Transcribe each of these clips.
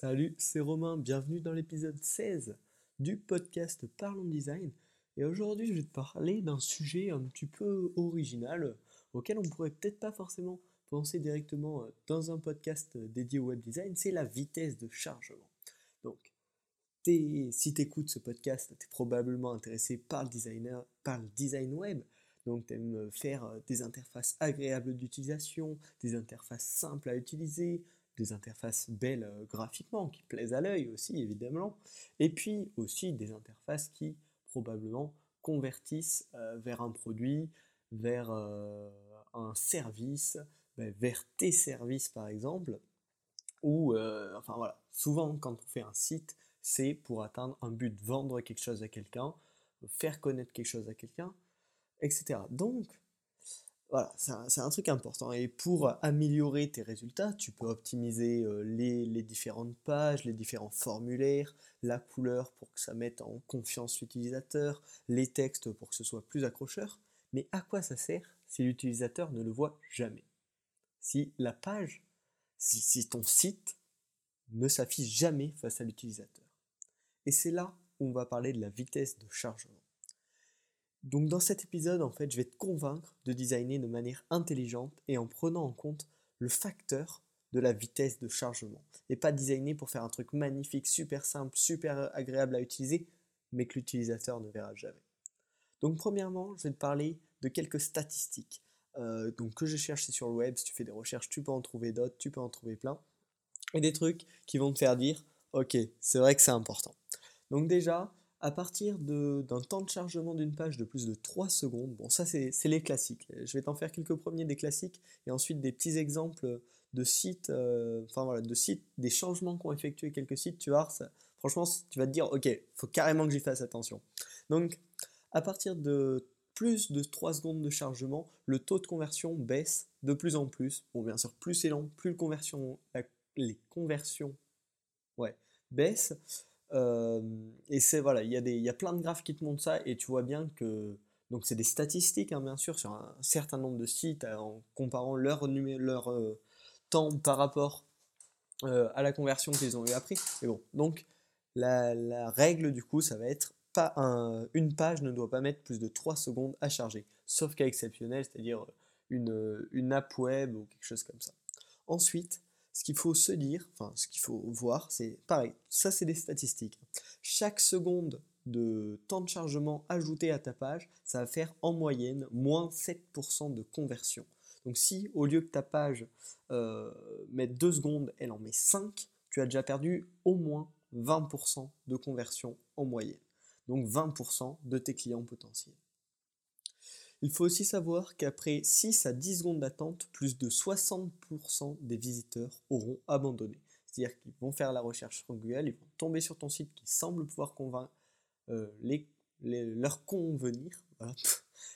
Salut, c'est Romain, bienvenue dans l'épisode 16 du podcast Parlons Design. Et aujourd'hui, je vais te parler d'un sujet un petit peu original auquel on pourrait peut-être pas forcément penser directement euh, dans un podcast dédié au web design, c'est la vitesse de chargement. Donc, si tu écoutes ce podcast, tu es probablement intéressé par le, par le design web. Donc, tu aimes faire euh, des interfaces agréables d'utilisation, des interfaces simples à utiliser, des interfaces belles euh, graphiquement, qui plaisent à l'œil aussi évidemment, et puis aussi des interfaces qui probablement convertissent euh, vers un produit, vers euh, un service, ben, vers tes services par exemple, ou enfin voilà, souvent quand on fait un site, c'est pour atteindre un but, vendre quelque chose à quelqu'un, faire connaître quelque chose à quelqu'un, etc. Donc, voilà, c'est un, truc important. Et pour améliorer tes résultats, tu peux optimiser euh, les, différentes pages, les différents formulaires, la couleur pour que ça mette en confiance l'utilisateur, les textes pour que ce soit plus accrocheur. Mais à quoi ça sert si l'utilisateur ne le voit jamais? Si la page, si ton site ne s'affiche jamais face à l'utilisateur. Et c'est là où on va parler de la vitesse de chargement. Donc dans cet épisode, en fait, je vais te convaincre de designer de manière intelligente et en prenant en compte le facteur de la vitesse de chargement. Et pas designer pour faire un truc magnifique, super simple, super agréable à utiliser, mais que l'utilisateur ne verra jamais. Donc premièrement, je vais te parler de quelques statistiques euh, donc, que j'ai cherchées sur le web. Si tu fais des recherches, tu peux en trouver d'autres, tu peux en trouver plein. Et des trucs qui vont te faire dire, ok, c'est vrai que c'est important. Donc déjà, à partir d'un temps de chargement d'une page de plus de 3 secondes, bon ça c'est les classiques, je vais t'en faire quelques premiers des classiques et ensuite des petits exemples de sites, euh, enfin voilà, de sites, des changements qu'ont effectué quelques sites, tu vois, franchement tu vas te dire ok, faut carrément que j'y fasse attention. Donc à partir de plus de 3 secondes de chargement, le taux de conversion baisse de plus en plus. Bon bien sûr plus c'est long, plus le conversion, les conversions ouais, baissent. Euh, et c'est voilà, il y, a y a plein de graphes qui te montrent ça et tu vois bien que donc c'est des statistiques hein, bien sûr sur un certain nombre de sites euh, en comparant leur, leur euh, temps par rapport à la conversion qu'ils ont eu après. Mais bon, donc la, la, règle du coup ça va être pas un, une page ne doit pas mettre plus de 3 secondes à charger, sauf cas exceptionnel, c'est-à-dire une, une app web ou quelque chose comme ça. Ensuite, ce qu'il faut se dire, enfin ce qu'il faut voir, c'est pareil, ça c'est des statistiques. Chaque seconde de temps de chargement ajouté à ta page, ça va faire en moyenne moins 7% de conversion. Donc si au lieu que ta page euh, mette 2 secondes, elle en met 5, tu as déjà perdu au moins 20% de conversion en moyenne. Donc 20% de tes clients potentiels. Il faut aussi savoir qu'après 6 à 10 secondes d'attente, plus de 60% des visiteurs auront abandonné. C'est-à-dire qu'ils vont faire la recherche sur Google, ils vont tomber sur ton site qui semble pouvoir convaincre, euh, les, leur convenir.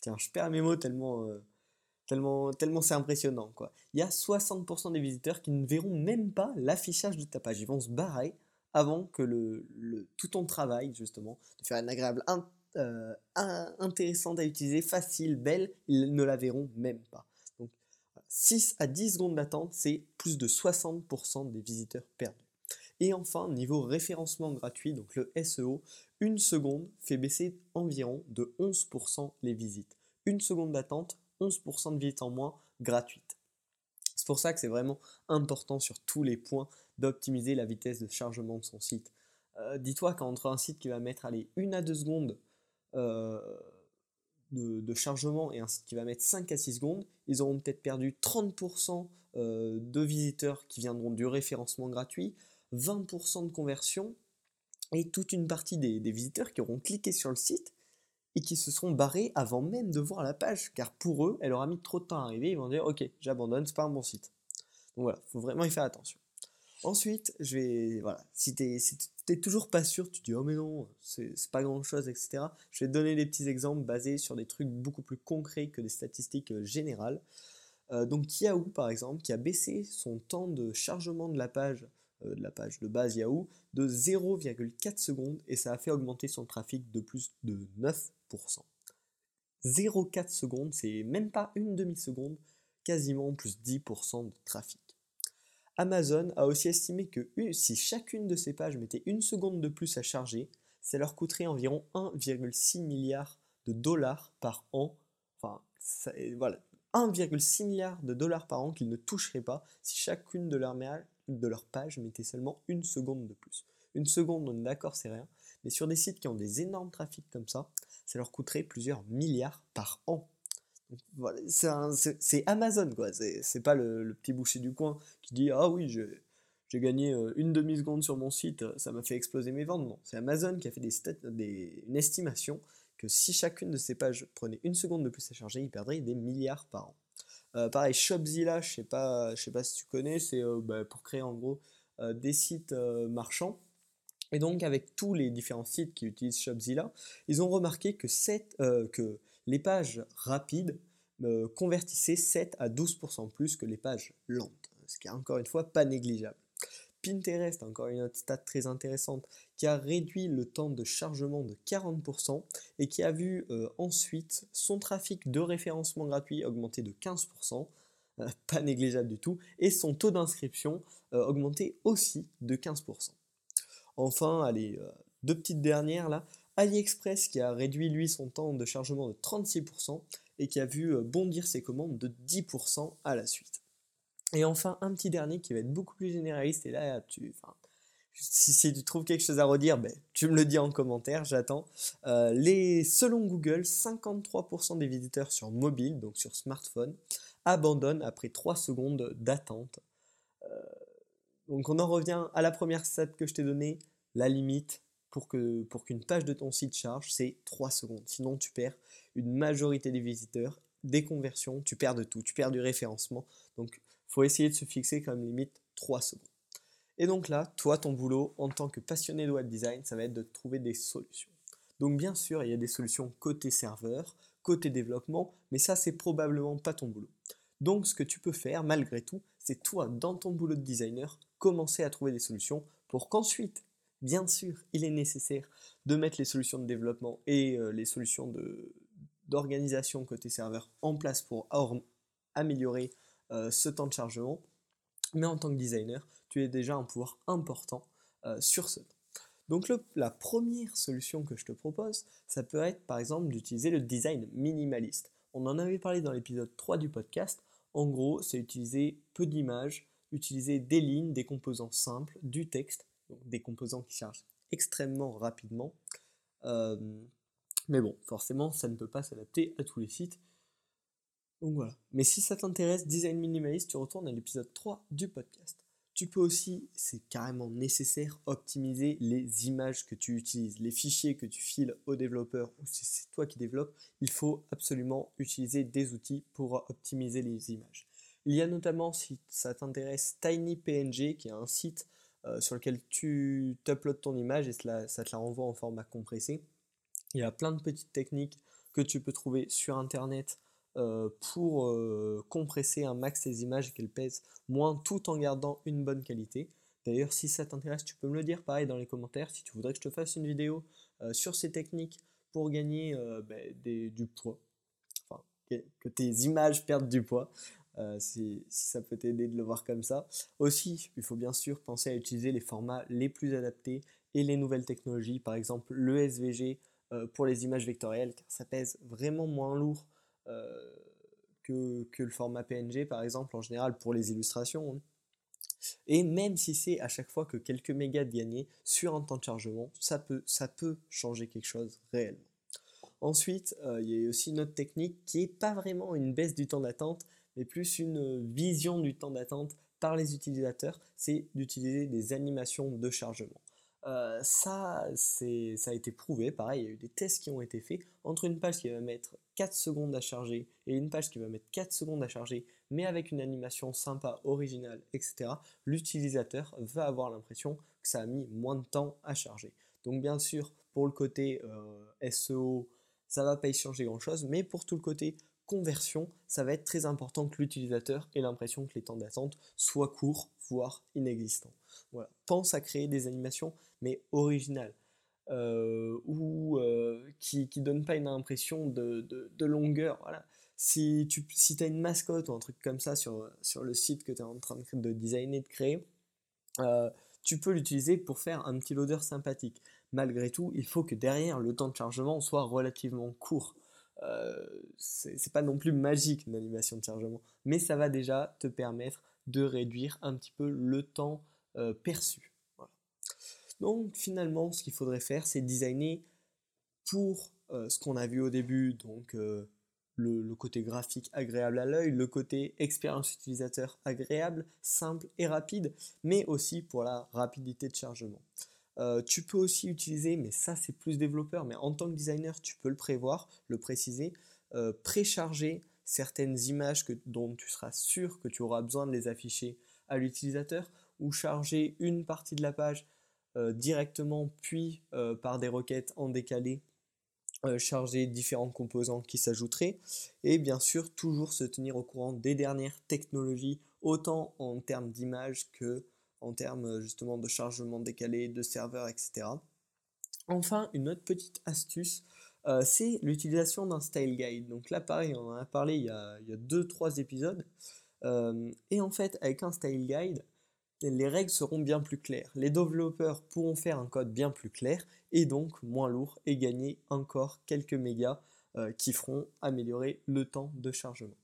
Tiens, je perds mes mots tellement, euh, tellement, tellement c'est impressionnant. Quoi. Il y a 60% des visiteurs qui ne verront même pas l'affichage de ta page. Ils vont se barrer avant que le, le, tout ton travail, justement, de faire une agréable euh, intéressante à utiliser, facile, belle, ils ne la verront même pas. Donc 6 à 10 secondes d'attente, c'est plus de 60% des visiteurs perdus. Et enfin, niveau référencement gratuit, donc le SEO, une seconde fait baisser environ de 11% les visites. Une seconde d'attente, 11% de visites en moins gratuites. C'est pour ça que c'est vraiment important sur tous les points d'optimiser la vitesse de chargement de son site. Euh, dis-toi qu'entre un site qui va mettre allez, une à deux secondes euh, de, chargement et un site qui va mettre 5 à 6 secondes, ils auront peut-être perdu 30% euh, de visiteurs qui viendront du référencement gratuit, 20% de conversion et toute une partie des, visiteurs qui auront cliqué sur le site et qui se seront barrés avant même de voir la page, car pour eux, elle aura mis trop de temps à arriver, ils vont dire ok, j'abandonne, c'est pas un bon site. Donc voilà, il faut vraiment y faire attention. Ensuite, je vais, voilà, si n'es toujours pas sûr, tu dis oh mais non, c'est pas grand chose, etc. Je vais te donner des petits exemples basés sur des trucs beaucoup plus concrets que des statistiques euh, générales. Euh, donc Yahoo par exemple, qui a baissé son temps de chargement de la page, euh, de la page de base Yahoo, de 0,4 secondes et ça a fait augmenter son trafic de plus de 9%. 0,4 secondes, c'est même pas une demi-seconde, quasiment plus 10% de trafic. Amazon a aussi estimé que si chacune de ces pages mettait une seconde de plus à charger, ça leur coûterait environ 1,6 milliard de dollars par an. Enfin, voilà, 1,6 milliard de dollars par an qu'ils ne toucheraient pas si chacune de leurs, pages mettait seulement une seconde de plus. Une seconde, on est d'accord, c'est rien. Mais sur des sites qui ont des énormes trafics comme ça, ça leur coûterait plusieurs milliards par an. Voilà, c'est Amazon, quoi. C'est pas le, petit boucher du coin qui dit Ah oui, j'ai gagné euh, une demi-seconde sur mon site, ça m'a fait exploser mes ventes. Non, c'est Amazon qui a fait des, une estimation que si chacune de ces pages prenait une seconde de plus à charger, il perdrait des milliards par an. Euh, pareil, Shopzilla, je sais pas, sais pas si tu connais, c'est euh, bah, pour créer en gros des sites marchands. Et donc avec tous les différents sites qui utilisent Shopzilla, ils ont remarqué que, que les pages rapides euh, convertissaient 7 à 12% plus que les pages lentes, ce qui est encore une fois pas négligeable. Pinterest, encore une autre stat très intéressante, qui a réduit le temps de chargement de 40% et qui a vu euh, ensuite son trafic de référencement gratuit augmenter de 15%, euh, pas négligeable du tout, et son taux d'inscription augmenter aussi de 15%. Enfin, allez, deux petites dernières là, AliExpress qui a réduit lui son temps de chargement de 36% et qui a vu euh, bondir ses commandes de 10% à la suite. Et enfin, un petit dernier qui va être beaucoup plus généraliste, et là, tu, si, tu trouves quelque chose à redire, ben, tu me le dis en commentaire, j'attends. Euh, selon Google, 53% des visiteurs sur mobile, donc sur smartphone, abandonnent après 3 secondes d'attente. Euh, donc on en revient à la première stat que je t'ai donnée, la limite, pour qu'une pour page de ton site charge, c'est 3 secondes. Sinon, tu perds une majorité des visiteurs, des conversions, tu perds de tout, tu perds du référencement. Donc, il faut essayer de se fixer comme limite 3 secondes. Et donc là, toi, ton boulot en tant que passionné de web design, ça va être de trouver des solutions. Donc bien sûr, il y a des solutions côté serveur, côté développement, mais ça, c'est probablement pas ton boulot. Donc ce que tu peux faire, malgré tout, c'est toi, dans ton boulot de designer, commencer à trouver des solutions pour qu'ensuite Bien sûr, il est nécessaire de mettre les solutions de développement et euh, les solutions d'organisation côté serveur en place pour améliorer euh, ce temps de chargement. Mais en tant que designer, tu es déjà un pouvoir important euh, sur ce temps. Donc la première solution que je te propose, ça peut être par exemple d'utiliser le design minimaliste. On en avait parlé dans l'épisode 3 du podcast. En gros, c'est utiliser peu d'images, utiliser des lignes, des composants simples, du texte des composants qui chargent extrêmement rapidement. Euh, mais bon, forcément, ça ne peut pas s'adapter à tous les sites. Donc voilà. Mais si ça t'intéresse, design minimaliste, tu retournes à l'épisode 3 du podcast. Tu peux aussi, c'est carrément nécessaire, optimiser les images que tu utilises, les fichiers que tu files aux développeurs ou si c'est toi qui développes, il faut absolument utiliser des outils pour optimiser les images. Il y a notamment, si ça t'intéresse, TinyPNG, qui est un site euh, sur lequel tu uploads ton image et ça te la renvoie en format compressé. Il y a plein de petites techniques que tu peux trouver sur internet euh, pour euh, compresser un max tes images et qu'elles pèsent moins tout en gardant une bonne qualité. D'ailleurs, si ça t'intéresse, tu peux me le dire pareil dans les commentaires. Si tu voudrais que je te fasse une vidéo sur ces techniques pour gagner ben, du poids, enfin, que tes images perdent du poids, euh, si, ça peut t'aider de le voir comme ça. Aussi, il faut bien sûr penser à utiliser les formats les plus adaptés et les nouvelles technologies, par exemple le SVG euh, pour les images vectorielles, car ça pèse vraiment moins lourd euh, que, que, le format PNG, par exemple, en général pour les illustrations. Hein. Et même si c'est à chaque fois que quelques mégas de gagner sur un temps de chargement, ça peut, ça peut changer quelque chose réellement. Ensuite, il y a aussi une autre technique qui n'est pas vraiment une baisse du temps d'attente, mais plus une vision du temps d'attente par les utilisateurs, c'est d'utiliser des animations de chargement. Euh, ça, ça a été prouvé, pareil, il y a eu des tests qui ont été faits entre une page qui va mettre 4 secondes à charger et une page qui va mettre 4 secondes à charger, mais avec une animation sympa, originale, etc. L'utilisateur va avoir l'impression que ça a mis moins de temps à charger. Donc bien sûr, pour le côté euh, SEO, ça va pas y changer grand chose, mais pour tout le côté conversion, ça va être très important que l'utilisateur ait l'impression que les temps d'attente soient courts, voire inexistants. Voilà. Pense à créer des animations, mais originales, euh, ou euh, qui ne donnent pas une impression de, longueur. Voilà. Si tu si as une mascotte ou un truc comme ça sur, sur le site que tu es en train de, designer, de créer, euh, tu peux l'utiliser pour faire un petit loader sympathique. Malgré tout, il faut que derrière le temps de chargement soit relativement court. Euh, c'est pas non plus magique une animation de chargement, mais ça va déjà te permettre de réduire un petit peu le temps euh, perçu. Donc finalement, ce qu'il faudrait faire, c'est designer pour euh, ce qu'on a vu au début, donc le, côté graphique agréable à l'œil, le côté expérience utilisateur agréable, simple et rapide, mais aussi pour la rapidité de chargement. Tu peux aussi utiliser, mais ça c'est plus développeur, mais en tant que designer, tu peux le prévoir, le préciser, précharger certaines images que, dont tu seras sûr que tu auras besoin de les afficher à l'utilisateur ou charger une partie de la page euh, directement puis euh, par des requêtes en décalé euh, charger différents composants qui s'ajouteraient et bien sûr toujours se tenir au courant des dernières technologies autant en termes d'image que en termes justement de chargement décalé, de serveurs, etc. Enfin, une autre petite astuce, euh, c'est l'utilisation d'un style guide. Donc là, pareil, on en a parlé il y a 2-3 épisodes. Euh, et en fait, avec un style guide, les règles seront bien plus claires. Les développeurs pourront faire un code bien plus clair et donc moins lourd et gagner encore quelques mégas euh, qui feront améliorer le temps de chargement.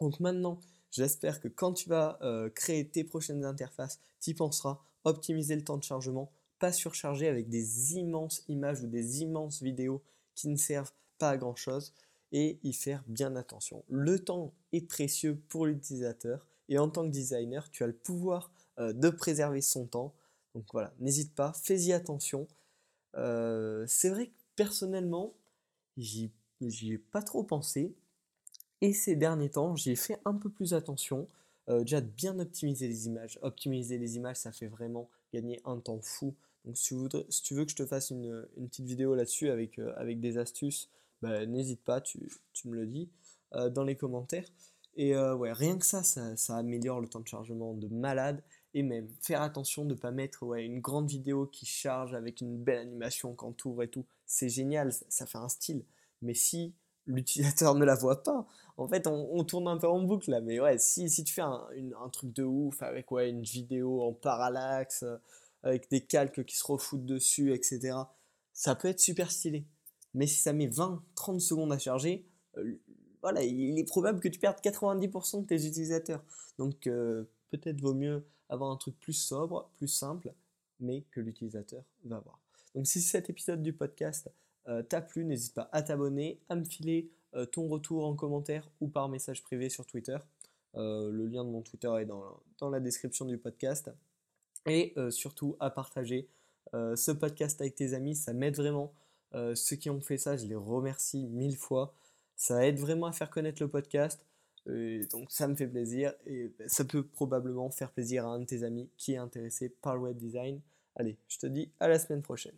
Donc maintenant, j'espère que quand tu vas créer tes prochaines interfaces, tu y penseras, optimiser le temps de chargement, pas surcharger avec des immenses images ou des immenses vidéos qui ne servent pas à grand chose et y faire bien attention. Le temps est précieux pour l'utilisateur et en tant que designer, tu as le pouvoir euh, de préserver son temps. Donc voilà, n'hésite pas, fais-y attention. Euh, c'est vrai que personnellement, j'y ai pas trop pensé. Et ces derniers temps, j'y ai fait un peu plus attention. Euh, déjà de bien optimiser les images. Optimiser les images, ça fait vraiment gagner un temps fou. Donc si tu, veux que je te fasse une, petite vidéo là-dessus avec, euh, avec des astuces, bah, n'hésite pas, tu, me le dis euh, dans les commentaires. Et ouais, rien que ça, ça, améliore le temps de chargement de malade. Et même faire attention de ne pas mettre ouais, une grande vidéo qui charge avec une belle animation quand tu ouvres et tout. C'est génial, ça, fait un style. Mais si l'utilisateur ne la voit pas, en fait on, tourne un peu en boucle là. Mais ouais, si, si tu fais un, truc de ouf avec ouais, une vidéo en parallaxe, avec des calques qui se refoutent dessus, etc. Ça peut être super stylé. Mais si ça met 20-30 secondes à charger, euh, voilà, il est probable que tu perdes 90% de tes utilisateurs. Donc euh, peut-être vaut mieux avoir un truc plus sobre, plus simple, mais que l'utilisateur va voir. Donc si cet épisode du podcast euh, t'a plu, n'hésite pas à t'abonner, à me filer ton retour en commentaire ou par message privé sur Twitter. le lien de mon Twitter est dans la description du podcast et euh, surtout à partager euh, ce podcast avec tes amis, ça m'aide vraiment. Euh, ceux qui ont fait ça, je les remercie mille fois. Ça aide vraiment à faire connaître le podcast. donc ça me fait plaisir et ça peut probablement faire plaisir à un de tes amis qui est intéressé par le web design. Allez, je te dis à la semaine prochaine.